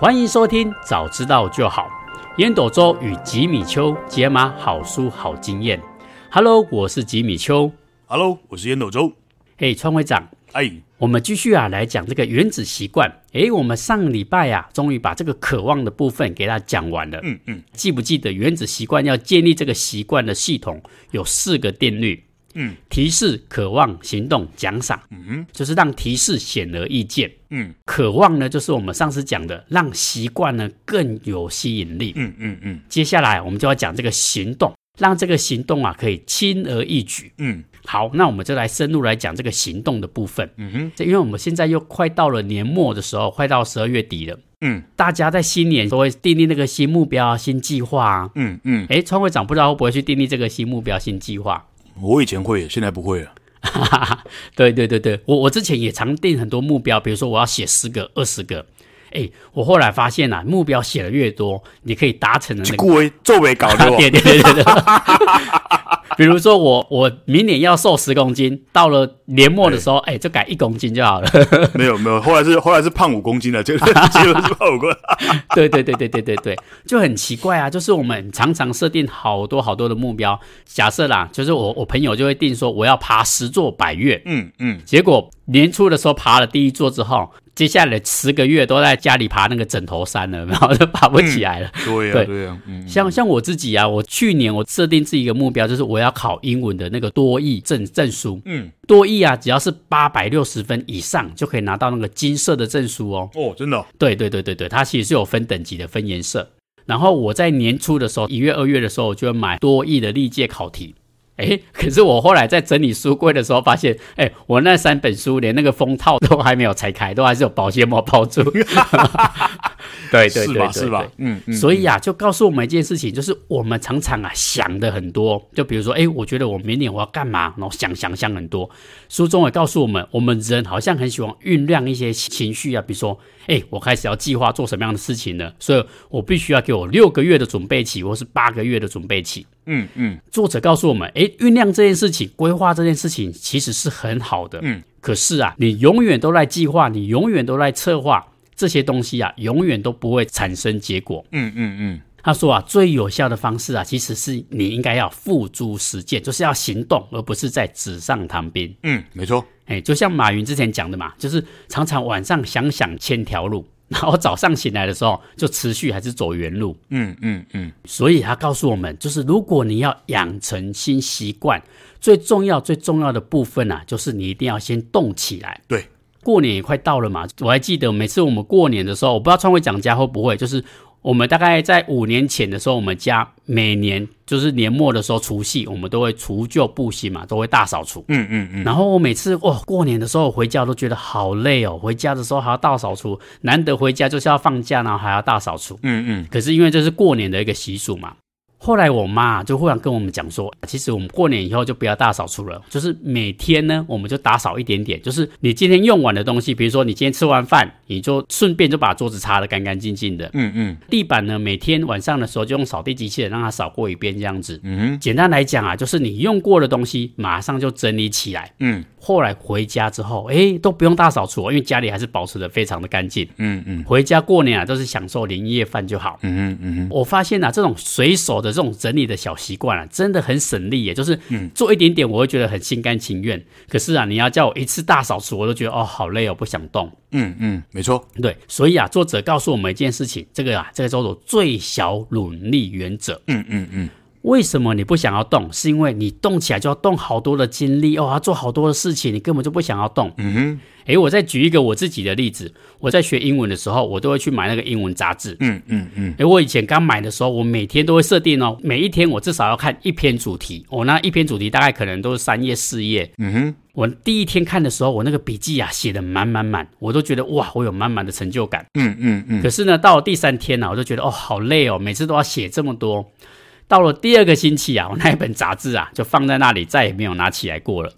欢迎收听，早知道就好。烟斗周与吉米秋解码好书好经验。Hello，我是吉米秋。Hello，我是烟斗周。嘿，川会长。哎，我们继续啊来讲这个原子习惯。哎，我们上礼拜啊，终于把这个渴望的部分给它讲完了。嗯嗯，记不记得原子习惯要建立这个习惯的系统有四个定律？嗯，提示、渴望、行动、奖赏。嗯哼，就是让提示显而易见。嗯，渴望呢，就是我们上次讲的，让习惯呢更有吸引力。嗯嗯嗯。接下来我们就要讲这个行动，让这个行动啊可以轻而易举。嗯，好，那我们就来深入来讲这个行动的部分。嗯哼，这因为我们现在又快到了年末的时候，快到十二月底了。嗯，大家在新年都会订立那个新目标、新计划啊。嗯嗯。哎，川会长不知道会不会去订立这个新目标、新计划？我以前会，现在不会 了。对对对对，我我之前也常定很多目标，比如说我要写十个、二十个。哎，我后来发现啊，目标写的越多，你可以达成的那为作为搞的。对对对对对。比如说我我明年要瘦十公斤，到了年末的时候，哎，就改一公斤就好了。没有没有，后来是后来是胖五公斤了，结果结果是胖五公斤。对对对对对对对，就很奇怪啊！就是我们常常设定好多好多的目标，假设啦，就是我我朋友就会定说我要爬十座百岳，嗯嗯，结果年初的时候爬了第一座之后。接下来十个月都在家里爬那个枕头山了，然后就爬不起来了。嗯、对呀、啊，对呀、啊，嗯，像像我自己啊，我去年我设定自己一个目标，就是我要考英文的那个多益证证书。嗯，多益啊，只要是八百六十分以上就可以拿到那个金色的证书哦。哦，真的、哦？对对对对对，它其实是有分等级的，分颜色。然后我在年初的时候，一月二月的时候，我就会买多益的历届考题。哎，可是我后来在整理书柜的时候发现，哎，我那三本书连那个封套都还没有拆开，都还是有保鲜膜包住。对对对对，是吧？嗯嗯。所以啊，就告诉我们一件事情，就是我们常常啊想的很多，就比如说，哎，我觉得我明年我要干嘛，然后想想想很多。书中也告诉我们，我们人好像很喜欢酝酿一些情绪啊，比如说，哎，我开始要计划做什么样的事情了，所以我必须要给我六个月的准备期，或是八个月的准备期。嗯嗯。作者告诉我们，哎，酝酿这件事情，规划这件事情，其实是很好的。嗯。可是啊，你永远都在计划，你永远都在策划。这些东西啊，永远都不会产生结果。嗯嗯嗯。他说啊，最有效的方式啊，其实是你应该要付诸实践，就是要行动，而不是在纸上谈兵。嗯，没错。哎，就像马云之前讲的嘛，就是常常晚上想想千条路，然后早上醒来的时候就持续还是走原路。嗯嗯嗯。所以他告诉我们，就是如果你要养成新习惯，最重要最重要的部分啊，就是你一定要先动起来。对。过年也快到了嘛，我还记得每次我们过年的时候，我不知道创会长家会不会，就是我们大概在五年前的时候，我们家每年就是年末的时候除夕，我们都会除旧布新嘛，都会大扫除。嗯嗯嗯。然后我每次哇，过年的时候回家都觉得好累哦，回家的时候还要大扫除，难得回家就是要放假，然后还要大扫除。嗯嗯。可是因为这是过年的一个习俗嘛。后来我妈就忽然跟我们讲说，其实我们过年以后就不要大扫除了，就是每天呢，我们就打扫一点点，就是你今天用完的东西，比如说你今天吃完饭，你就顺便就把桌子擦得干干净净的。嗯嗯。地板呢，每天晚上的时候就用扫地机器人让它扫过一遍，这样子。嗯哼。简单来讲啊，就是你用过的东西马上就整理起来。嗯。后来回家之后，哎，都不用大扫除，因为家里还是保持的非常的干净。嗯嗯。回家过年啊，都是享受年夜饭就好。嗯嗯嗯哼。我发现啊，这种随手的这种整理的小。小习惯啊，真的很省力耶！就是做一点点，我会觉得很心甘情愿。可是啊，你要叫我一次大扫除，我都觉得哦，好累哦，不想动。嗯嗯，没错，对。所以啊，作者告诉我们一件事情，这个啊，这个叫做最小努力原则。嗯嗯嗯。为什么你不想要动？是因为你动起来就要动好多的精力哦，要做好多的事情，你根本就不想要动。嗯哼。诶，我再举一个我自己的例子。我在学英文的时候，我都会去买那个英文杂志。嗯嗯嗯。诶，我以前刚买的时候，我每天都会设定哦，每一天我至少要看一篇主题。我、哦、那一篇主题大概可能都是三页四页。嗯哼。我第一天看的时候，我那个笔记啊写的满满满，我都觉得哇，我有满满的成就感。嗯嗯嗯。可是呢，到了第三天呢、啊，我就觉得哦，好累哦，每次都要写这么多。到了第二个星期啊，我 那一本杂志啊就放在那里，再也没有拿起来过了。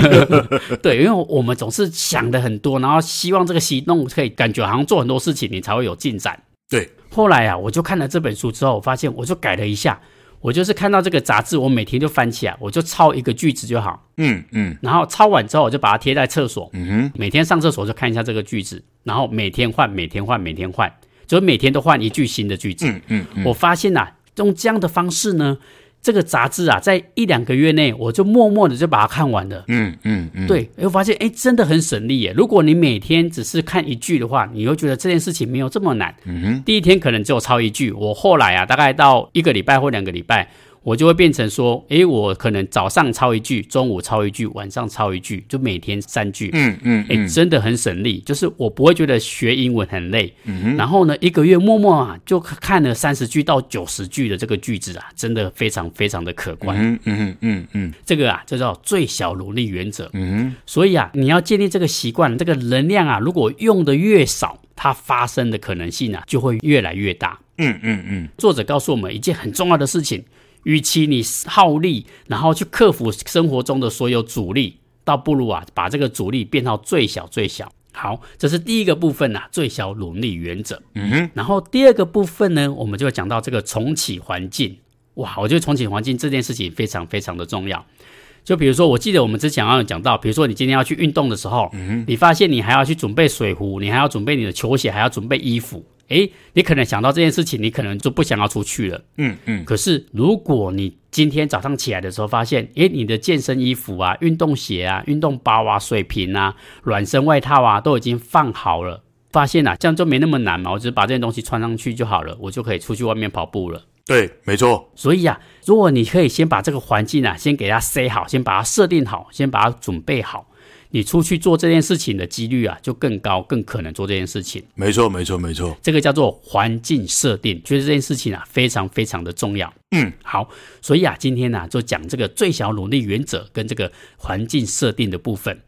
对，因为我们总是想的很多，然后希望这个行动可以感觉好像做很多事情，你才会有进展。对，后来啊，我就看了这本书之后，我发现我就改了一下，我就是看到这个杂志，我每天就翻起来，我就抄一个句子就好。嗯嗯，然后抄完之后，我就把它贴在厕所。嗯哼，每天上厕所就看一下这个句子，然后每天换，每天换，每天换。就是每天都换一句新的句子。嗯嗯，嗯我发现啊，用这样的方式呢。这个杂志啊，在一两个月内，我就默默的就把它看完了。嗯嗯嗯，对，又发现哎，真的很省力耶。如果你每天只是看一句的话，你会觉得这件事情没有这么难。嗯哼，第一天可能只有抄一句，我后来啊，大概到一个礼拜或两个礼拜。我就会变成说，诶，我可能早上抄一句，中午抄一句，晚上抄一句，就每天三句。嗯嗯，嗯诶，真的很省力，就是我不会觉得学英文很累。嗯哼，然后呢，一个月默默啊，就看了三十句到九十句的这个句子啊，真的非常非常的可观。嗯嗯嗯嗯，这个啊，就叫最小努力原则。嗯哼，所以啊，你要建立这个习惯，这个能量啊，如果用的越少，它发生的可能性啊，就会越来越大。嗯嗯嗯，作者告诉我们一件很重要的事情。与其你耗力，然后去克服生活中的所有阻力，倒不如啊，把这个阻力变到最小最小。好，这是第一个部分呐、啊，最小努力原则。嗯哼。然后第二个部分呢，我们就会讲到这个重启环境。哇，我觉得重启环境这件事情非常非常的重要。就比如说，我记得我们之前好像讲到，比如说你今天要去运动的时候，你发现你还要去准备水壶，你还要准备你的球鞋，还要准备衣服。诶，你可能想到这件事情，你可能就不想要出去了。嗯嗯。可是如果你今天早上起来的时候发现，诶，你的健身衣服啊、运动鞋啊、运动包啊、水瓶啊、暖身外套啊都已经放好了，发现啊，这样就没那么难嘛，我只是把这件东西穿上去就好了，我就可以出去外面跑步了。对，没错。所以啊，如果你可以先把这个环境啊，先给它塞好，先把它设定好，先把它准备好。你出去做这件事情的几率啊，就更高，更可能做这件事情。没错，没错，没错。这个叫做环境设定，觉得这件事情啊，非常非常的重要。嗯，好，所以啊，今天呢、啊，就讲这个最小努力原则跟这个环境设定的部分。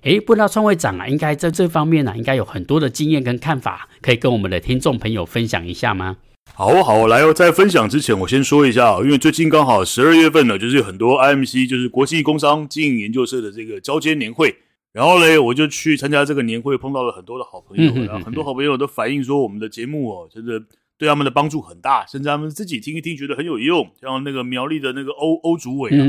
诶，不知道创会长啊，应该在这方面呢、啊，应该有很多的经验跟看法，可以跟我们的听众朋友分享一下吗？好好，来哦，在分享之前，我先说一下，因为最近刚好十二月份呢，就是有很多 IMC，就是国际工商经营研究社的这个交接年会。然后嘞，我就去参加这个年会，碰到了很多的好朋友，然后很多好朋友都反映说，我们的节目哦，真的对他们的帮助很大，甚至他们自己听一听，觉得很有用。像那个苗栗的那个欧欧主委啊，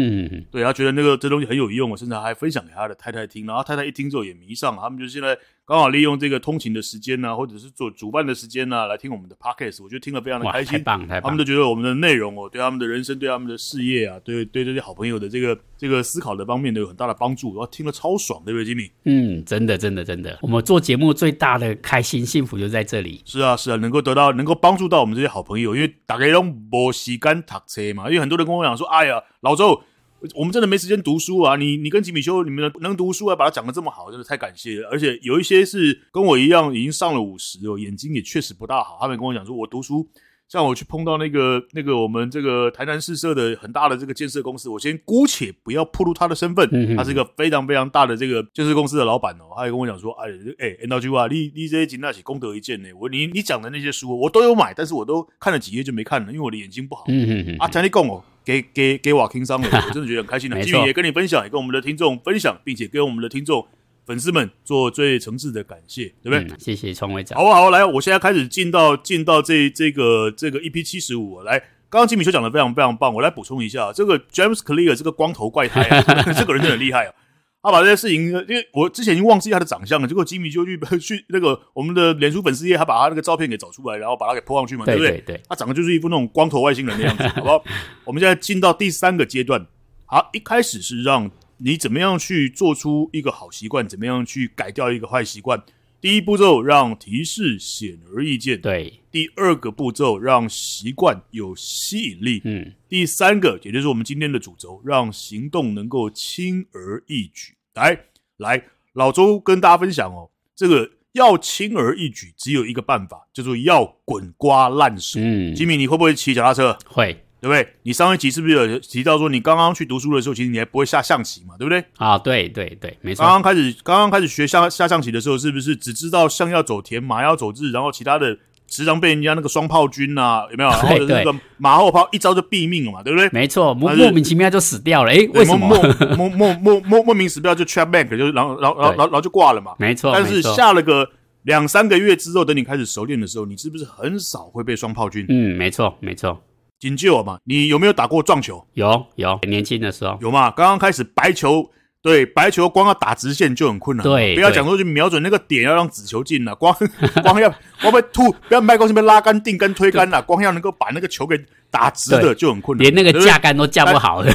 对，他觉得那个这东西很有用，甚至还分享给他的太太听，然后太太一听之后也迷上，他们就现在。刚好利用这个通勤的时间呢、啊，或者是做主办的时间呢、啊，来听我们的 podcast，我觉得听了非常的开心。太棒，太棒！他们都觉得我们的内容哦，对他们的人生、对他们的事业啊，对对这些好朋友的这个这个思考的方面都有很大的帮助。然后听了超爽，对不对，Jimmy？嗯，真的，真的，真的。我们做节目最大的开心、幸福就在这里。是啊，是啊，能够得到、能够帮助到我们这些好朋友，因为大家都没时间读车嘛。因为很多人跟我讲说：“哎呀，老周。”我们真的没时间读书啊！你你跟吉米修，你们能读书啊，把它讲的这么好，真的太感谢了。而且有一些是跟我一样已经上了五十哦，眼睛也确实不大好。他们跟我讲说，我读书，像我去碰到那个那个我们这个台南市社的很大的这个建设公司，我先姑且不要暴露他的身份，他是一个非常非常大的这个建设公司的老板哦。他也跟我讲说，哎哎，那句话，你你这些那起功德一件呢？我你你讲的那些书我都有买，但是我都看了几页就没看了，因为我的眼睛不好。嗯嗯嗯。啊，听你讲哦。给给给我听商了，我真的觉得很开心的。继续也跟你分享，也跟我们的听众分享，并且跟我们的听众粉丝们做最诚挚的感谢，对不对？嗯、谢谢创会长。好，好，来，我现在开始进到进到这这个这个 EP 七十五。来，刚刚吉米修讲的非常非常棒，我来补充一下，这个 James Clear 这个光头怪胎、啊，这个人真的很厉害啊。他把这些事情，因为我之前已经忘记他的长相了，结果吉米就去去那个我们的脸书粉丝页，他把他那个照片给找出来，然后把他给 po 上去嘛，对不对？对，对，对，他长得就是一副那种光头外星人的样子，好不好？我们现在进到第三个阶段，好，一开始是让你怎么样去做出一个好习惯，怎么样去改掉一个坏习惯。第一步骤让提示显而易见，对。第二个步骤让习惯有吸引力，嗯。第三个，也就是我们今天的主轴，让行动能够轻而易举。来来，老周跟大家分享哦，这个要轻而易举，只有一个办法，叫做要滚瓜烂熟。嗯，吉米，你会不会骑脚踏车？会，对不对？你上一集是不是有提到说，你刚刚去读书的时候，其实你还不会下象棋嘛，对不对？啊，对对对，没错。刚刚开始，刚刚开始学下下象棋的时候，是不是只知道象要走田，马要走日，然后其他的时常被人家那个双炮军啊，有没有？然后那个马后炮一招就毙命了嘛，对不对？没错，莫莫名其妙就死掉了。哎，为什么？莫莫莫莫莫莫名其妙就 trap back，就然后然后然后然后就挂了嘛。没错。但是下了个两三个月之后，等你开始熟练的时候，你是不是很少会被双炮军？嗯，没错没错。紧接着嘛，你有没有打过撞球？有有，年轻的时候有嘛？刚刚开始白球对，白球光要打直线就很困难。对，不要讲说去瞄准那个点要让子球进了，光 光要光被吐，不要麦克这边拉杆、定杆、推杆了，光要能够把那个球给打直的就很困难，连那个架杆都架不好的。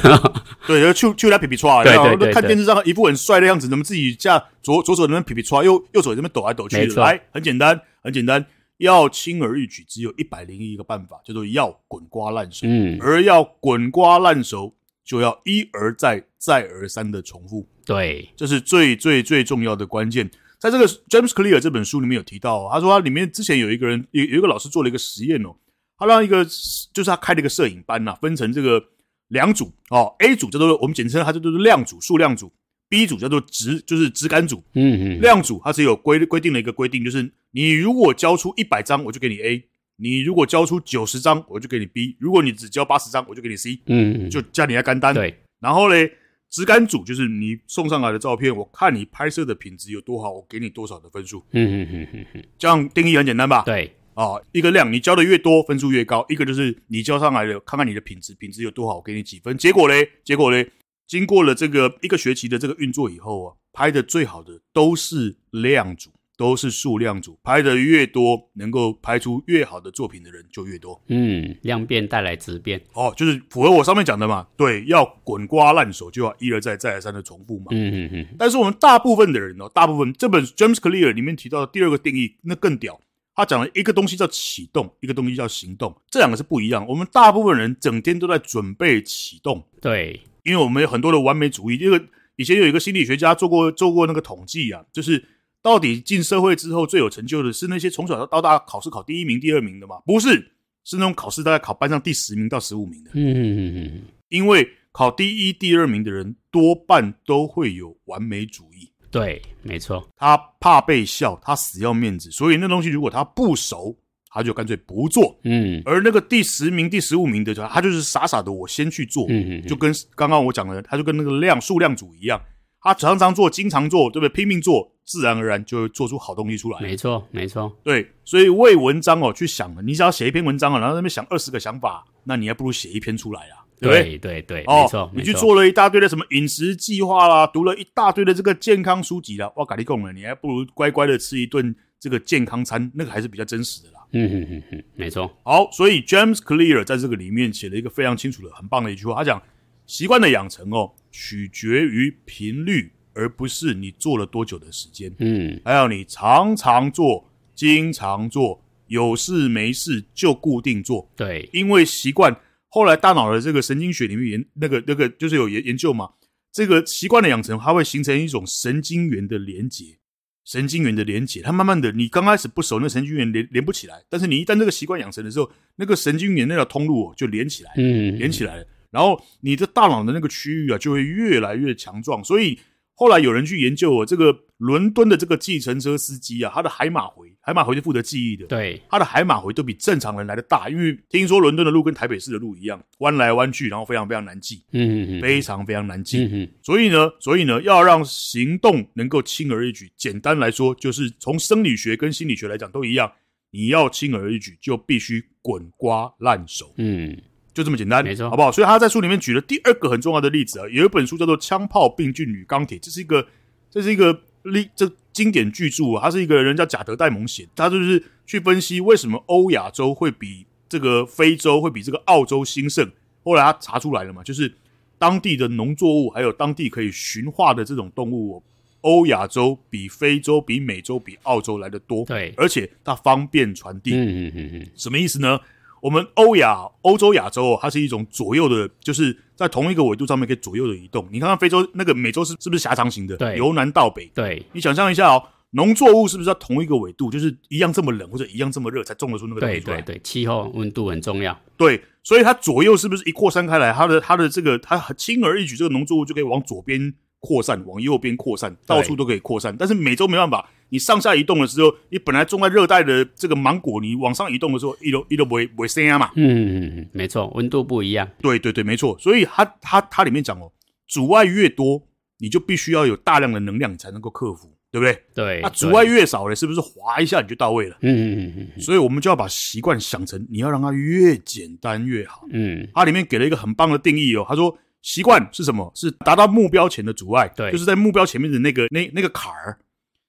对，就去去他皮皮抓，对对对，看电视上一副很帅的样子，怎么自己架左左手那边皮皮抓，右右手这边抖来抖去的。来，很简单，很简单，要轻而易举，只有一百零一个办法，叫做要滚瓜烂熟。嗯，而要滚瓜烂熟。就要一而再、再而三的重复，对，这是最最最重要的关键。在这个 James Clear 这本书里面有提到哦，他说他里面之前有一个人有有一个老师做了一个实验哦，他让一个就是他开了一个摄影班呐，分成这个两组哦，A 组叫做我们简称它叫做量组、数量组，B 组叫做质就是质感组，嗯嗯，量组它是有规规定的一个规定，就是你如果交出一百张，我就给你 A。你如果交出九十张，我就给你 B；如果你只交八十张，我就给你 C。嗯，就加你来干单。对，然后嘞，质感组就是你送上来的照片，我看你拍摄的品质有多好，我给你多少的分数。嗯嗯嗯嗯嗯，这样定义很简单吧？对，啊，一个量你交的越多，分数越高；一个就是你交上来的，看看你的品质，品质有多好，我给你几分。结果嘞，结果嘞，经过了这个一个学期的这个运作以后啊，拍的最好的都是量组。都是数量组，拍的越多，能够拍出越好的作品的人就越多。嗯，量变带来质变。哦，就是符合我上面讲的嘛。对，要滚瓜烂熟，就要一而再、再而三的重复嘛。嗯嗯嗯。但是我们大部分的人哦，大部分这本 James Clear 里面提到的第二个定义，那更屌。他讲了一个东西叫启动，一个东西叫行动，这两个是不一样。我们大部分人整天都在准备启动。对，因为我们有很多的完美主义。这个以前有一个心理学家做过做过那个统计啊，就是。到底进社会之后最有成就的是那些从小到大考试考第一名、第二名的吗？不是，是那种考试大概考班上第十名到十五名的。嗯嗯嗯嗯。因为考第一、第二名的人多半都会有完美主义。对，没错。他怕被笑，他死要面子，所以那东西如果他不熟，他就干脆不做。嗯。而那个第十名、第十五名的，他就是傻傻的，我先去做。嗯嗯。就跟刚刚我讲的，他就跟那个量数量组一样。他常常做，经常做，对不对？拼命做，自然而然就会做出好东西出来。没错，没错。对，所以为文章哦去想了，你只要写一篇文章啊，然后在那边想二十个想法，那你还不如写一篇出来啊，对不对？对对对，哦、没错。你去做了一大堆的什么饮食计划啦，读了一大堆的这个健康书籍啦，哇，咖喱贡了，你还不如乖乖的吃一顿这个健康餐，那个还是比较真实的啦。嗯哼哼哼，没错。好，所以 James Clear 在这个里面写了一个非常清楚的、很棒的一句话，他讲习惯的养成哦，取决于频率。而不是你做了多久的时间，嗯，还有你常常做、经常做，有事没事就固定做，对，因为习惯。后来大脑的这个神经学里面研那个那个就是有研研究嘛，这个习惯的养成，它会形成一种神经元的连接，神经元的连接，它慢慢的，你刚开始不熟，那神经元连连不起来，但是你一旦这个习惯养成的时候，那个神经元那条通路就连起来，嗯，连起来了，然后你的大脑的那个区域啊，就会越来越强壮，所以。后来有人去研究哦，这个伦敦的这个计程车司机啊，他的海马回，海马回是负责记忆的，对，他的海马回都比正常人来的大，因为听说伦敦的路跟台北市的路一样，弯来弯去，然后非常非常难记，嗯嗯嗯，非常非常难记，所以呢，所以呢，要让行动能够轻而易举，简单来说，就是从生理学跟心理学来讲都一样，你要轻而易举，就必须滚瓜烂熟，嗯。就这么简单，没错，好不好？所以他在书里面举了第二个很重要的例子啊，有一本书叫做《枪炮、病菌与钢铁》，这是一个，这是一个历这经典巨著啊。它是一个人叫贾德·戴蒙写，他就是去分析为什么欧亚洲会比这个非洲会比这个澳洲兴盛。后来他查出来了嘛，就是当地的农作物还有当地可以驯化的这种动物，欧亚洲比非洲、比美洲、比澳洲来的多。对，而且它方便传递。嗯嗯嗯嗯，什么意思呢？我们欧亚、欧洲、亚洲，它是一种左右的，就是在同一个纬度上面可以左右的移动。你看看非洲那个美洲是是不是狭长型的？对，由南到北。对，你想象一下哦，农作物是不是在同一个纬度，就是一样这么冷或者一样这么热才种得出那个东西？对对对，气候温度很重要。对，所以它左右是不是一扩散开来，它的它的这个它轻而易举，这个农作物就可以往左边扩散，往右边扩散，到处都可以扩散。但是美洲没办法。你上下移动的时候，你本来种在热带的这个芒果，你往上移动的时候，一都一都不会不会生嘛。嗯嗯嗯，没错，温度不一样。对对对，没错。所以它它它里面讲哦，阻碍越多，你就必须要有大量的能量，你才能够克服，对不对？对。那阻碍越少呢，是不是滑一下你就到位了？嗯嗯嗯嗯。所以我们就要把习惯想成，你要让它越简单越好。嗯。它里面给了一个很棒的定义哦，他说习惯是什么？是达到目标前的阻碍，对，就是在目标前面的那个那那个坎儿。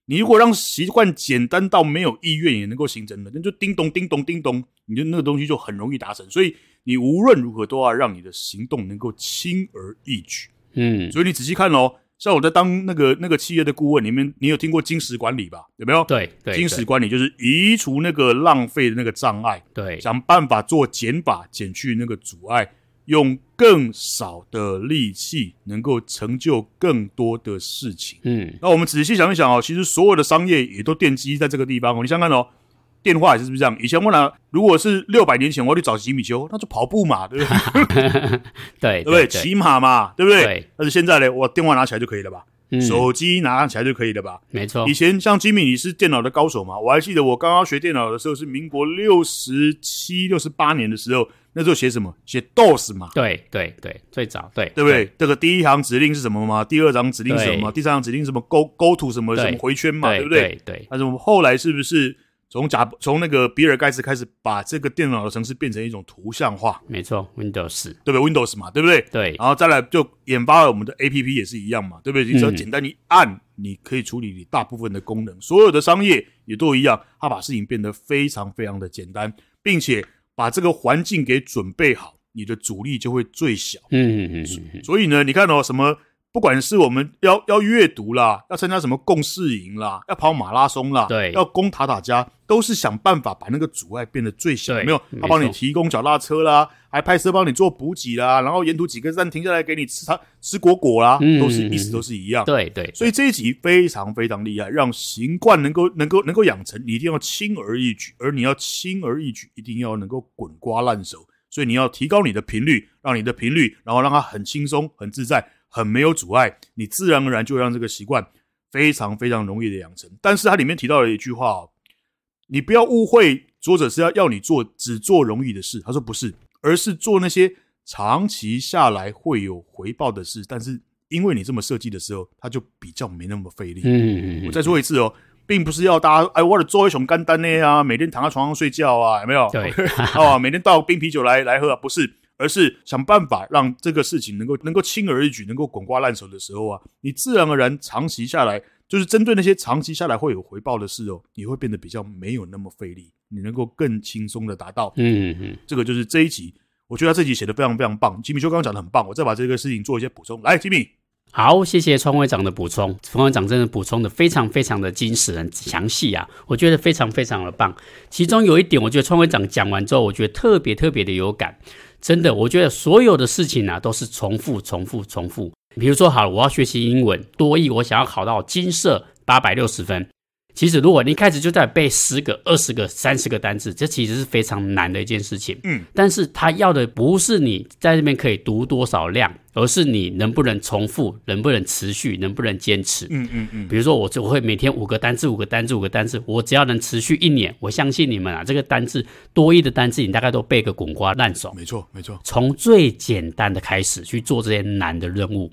你如果让习惯简单到没有意愿也能够形成的，那就叮咚叮咚叮咚，你就那个东西就很容易达成。所以你无论如何都要让你的行动能够轻而易举。嗯，所以你仔细看哦，像我在当那个那个企业的顾问里面，你有听过金石管理吧？有没有？对对，精实管理就是移除那个浪费的那个障碍，对，想办法做减法，减去那个阻碍，用更少的力气能够成就更多的事情。嗯，那我们仔细想一想哦，其实所有的商业也都奠基在这个地方哦。你想想看哦。电话也是不是这样？以前我俩如果是六百年前，我要去找吉米丘，那就跑步嘛，对不对？对，对不对？骑马嘛，对不对？对。但是现在呢，我电话拿起来就可以了吧？嗯、手机拿起来就可以了吧？没错。以前像吉米，你是电脑的高手嘛？我还记得我刚刚学电脑的时候是民国六十七、六十八年的时候，那时候写什么？写 DOS 嘛？对对对，最早对，对不对？这个第一行指令是什么嘛？第二行指令是什么？第三行指令是什么？Go Go to 什么什么回圈嘛？对不对？对对。但是我们后来是不是？从贾从那个比尔盖茨开始，把这个电脑的程式变成一种图像化，没错，Windows 对不对？Windows 嘛，对不对？对，然后再来就研发了我们的 APP 也是一样嘛，对不对？你只要简单一按，你可以处理你大部分的功能。所有的商业也都一样，它把事情变得非常非常的简单，并且把这个环境给准备好，你的阻力就会最小。嗯嗯嗯。所以呢，你看哦，什么？不管是我们要要阅读啦，要参加什么共事营啦，要跑马拉松啦，对，要攻塔塔家，都是想办法把那个阻碍变得最小。没有？他帮你提供脚踏车啦，还派车帮你做补给啦，然后沿途几个站停下来给你吃它吃果果啦，嗯、都是意思都是一样。对对。所以这一集非常非常厉害，让习惯能够能够能够养成，你一定要轻而易举，而你要轻而易举，一定要能够滚瓜烂熟。所以你要提高你的频率，让你的频率，然后让它很轻松很自在。很没有阻碍，你自然而然就会让这个习惯非常非常容易的养成。但是它里面提到了一句话哦，你不要误会，作者是要要你做只做容易的事。他说不是，而是做那些长期下来会有回报的事。但是因为你这么设计的时候，它就比较没那么费力。嗯，我再说一次哦，并不是要大家哎，我的做一熊干单呢啊，每天躺在床上睡觉啊，有没有？对，啊，每天倒冰啤酒来来喝啊，不是。而是想办法让这个事情能够能够轻而易举，能够滚瓜烂熟的时候啊，你自然而然长期下来，就是针对那些长期下来会有回报的事哦，你会变得比较没有那么费力，你能够更轻松的达到。嗯嗯，这个就是这一集，我觉得他这集写的非常非常棒。吉米邱刚刚讲的很棒，我再把这个事情做一些补充。来，吉米，好，谢谢创会长的补充，创会长真的补充的非常非常的精实，很详细啊，我觉得非常非常的棒。其中有一点，我觉得创会长讲完之后，我觉得特别特别的有感。真的，我觉得所有的事情啊，都是重复、重复、重复。比如说，好了，我要学习英文多益，我想要考到金色八百六十分。其实，如果你一开始就在背十个、二十个、三十个单词，这其实是非常难的一件事情。嗯，但是他要的不是你在这边可以读多少量，而是你能不能重复，能不能持续，能不能坚持。嗯嗯嗯。比如说，我就会每天五个单字，五个单字，五个单字，我只要能持续一年，我相信你们啊，这个单字多益的单字，你大概都背个滚瓜烂熟。没错，没错。从最简单的开始去做这些难的任务。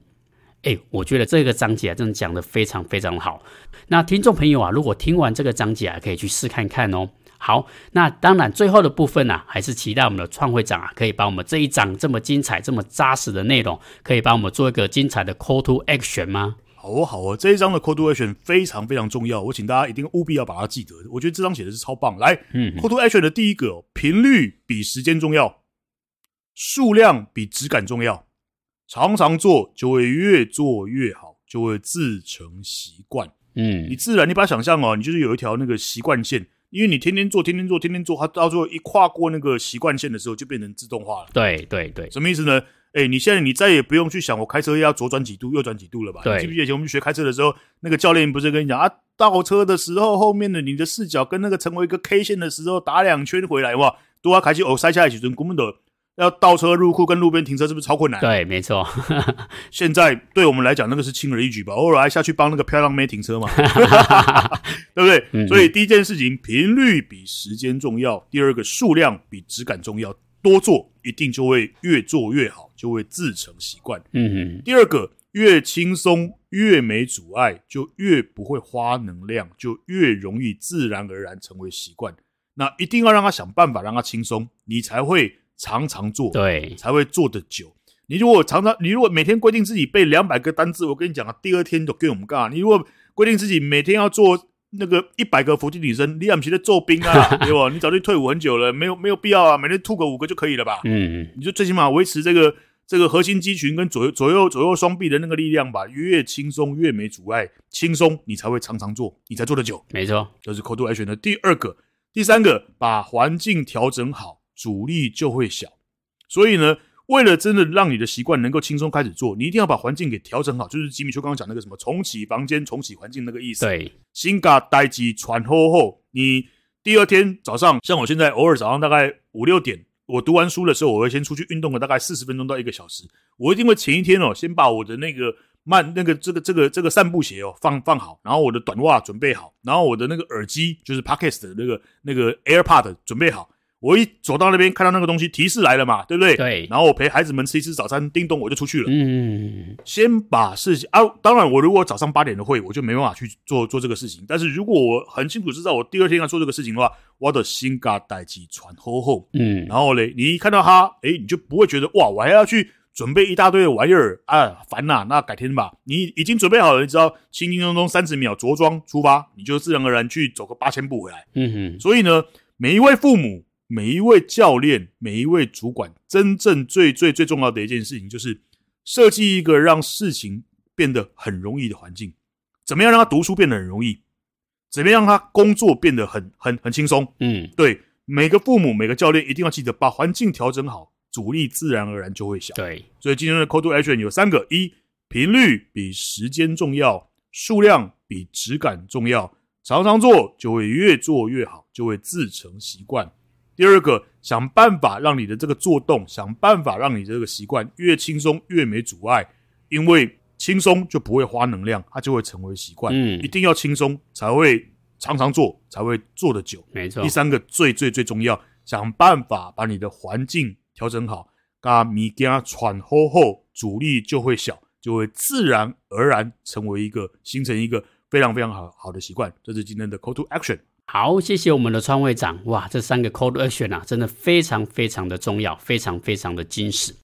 哎，我觉得这个章节啊，真的讲得非常非常好。那听众朋友啊，如果听完这个章节啊，可以去试看看哦。好，那当然最后的部分呢、啊，还是期待我们的创会长啊，可以把我们这一章这么精彩、这么扎实的内容，可以帮我们做一个精彩的 call to action 吗？好哦，好哦，这一章的 call to action 非常非常重要，我请大家一定务必要把它记得。我觉得这章写的是超棒。来，嗯，call to action 的第一个、哦，频率比时间重要，数量比质感重要。常常做就会越做越好，就会自成习惯。嗯，你自然，你把它想象哦，你就是有一条那个习惯线，因为你天天做，天天做，天天做，它到最后一跨过那个习惯线的时候，就变成自动化了。对对对，什么意思呢？哎，你现在你再也不用去想我开车要左转几度、右转几度了吧？对，记不记得以前我们学开车的时候，那个教练不是跟你讲啊，倒车的时候后面的你的视角跟那个成为一个 K 线的时候，打两圈回来哇，都要开始哦，塞下来几尊，根本的。要倒车入库跟路边停车是不是超困难？对，没错。现在对我们来讲，那个是轻而易举吧？偶尔还下去帮那个漂亮妹停车嘛，对不对？所以第一件事情，频率比时间重要。第二个，数量比质感重要。多做一定就会越做越好，就会自成习惯。嗯哼。第二个，越轻松越没阻碍，就越不会花能量，就越容易自然而然成为习惯。那一定要让他想办法让他轻松，你才会。常常做，对，才会做得久。你如果常常，你如果每天规定自己背两百个单字，我跟你讲啊，第二天就跟我们干。你如果规定自己每天要做那个一百个伏地挺身，你还不是在做兵啊？对吧？你早就退伍很久了，没有没有必要啊，每天吐个五个就可以了吧？嗯，你就最起码维持这个这个核心肌群跟左右左右左右双臂的那个力量吧，越轻松越没阻碍，轻松你才会常常做，你才做得久。没错，这是 Call to Action 的第二个，第三个，把环境调整好，阻力就会小。所以呢。为了真的让你的习惯能够轻松开始做，你一定要把环境给调整好，就是吉米秋刚刚讲那个什么重启房间、重启环境那个意思。对，新嘎待机喘后后，你第二天早上，像我现在偶尔早上大概五六点，我读完书的时候，我会先出去运动个大概四十分钟到一个小时。我一定会前一天哦，先把我的那个慢那个这个这个这个散步鞋哦放放好，然后我的短袜准备好，然后我的那个耳机就是 Podcast 的那个那个 AirPod 准备好。我一走到那边，看到那个东西提示来了嘛，对不对？对。然后我陪孩子们吃一吃早餐，叮咚我就出去了。嗯。先把事情啊，当然我如果早上八点的会，我就没办法去做做这个事情。但是如果我很清楚知道我第二天要做这个事情的话，我的心嘎代志传厚厚。嗯。然后嘞，你一看到他，诶，你就不会觉得哇，我还要去准备一大堆的玩意儿啊，烦呐、啊。那改天吧。你已经准备好了，你知道，轻轻松松三十秒着装出发，你就自然而然去走个八千步回来。嗯哼。所以呢，每一位父母。每一位教练，每一位主管，真正最最最重要的一件事情，就是设计一个让事情变得很容易的环境。怎么样让他读书变得很容易？怎么样让他工作变得很很很轻松？嗯，对，每个父母，每个教练一定要记得把环境调整好，阻力自然而然就会小。对，所以今天的 Code to Action 有三个：一，频率比时间重要，数量比质感重要。常常做，就会越做越好，就会自成习惯。第二个，想办法让你的这个做动，想办法让你这个习惯越轻松越没阻碍，因为轻松就不会花能量，它就会成为习惯。嗯，一定要轻松才会常常做，才会做得久。没错。第三个最最最重要，想办法把你的环境调整好，把米加喘后后，阻力就会小，就会自然而然成为一个形成一个非常非常好好的习惯。这是今天的 Call to Action。好，谢谢我们的川会长。哇，这三个 Call to Action 啊，真的非常非常的重要，非常非常的精实。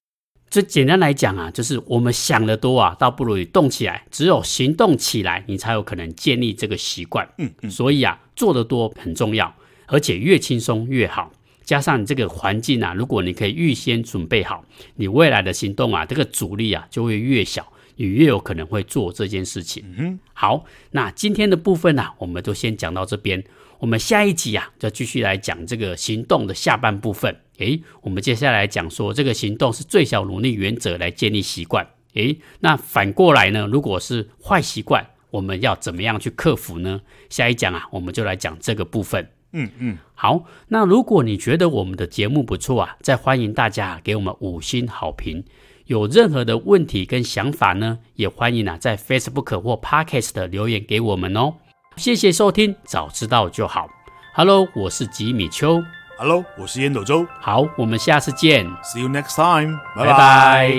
这简单来讲啊，就是我们想得多啊，倒不如你动起来。只有行动起来，你才有可能建立这个习惯。嗯嗯。所以啊，做得多很重要，而且越轻松越好。加上你这个环境啊，如果你可以预先准备好，你未来的行动啊，这个阻力啊就会越小，你越有可能会做这件事情。嗯。好，那今天的部分呢，啊，我们就先讲到这边。我们下一集啊，就继续来讲这个行动的下半部分。诶，我们接下来讲说这个行动是最小努力原则来建立习惯。诶，那反过来呢？如果是坏习惯，我们要怎么样去克服呢？下一讲啊，我们就来讲这个部分。嗯嗯，好。那如果你觉得我们的节目不错啊，再欢迎大家给我们五星好评。有任何的问题跟想法呢，也欢迎啊在 Facebook 或 Podcast 留言给我们哦。谢谢收听，早知道就好。Hello，我是吉米秋。Hello，我是烟斗周。好，我们下次见。See you next time。拜拜。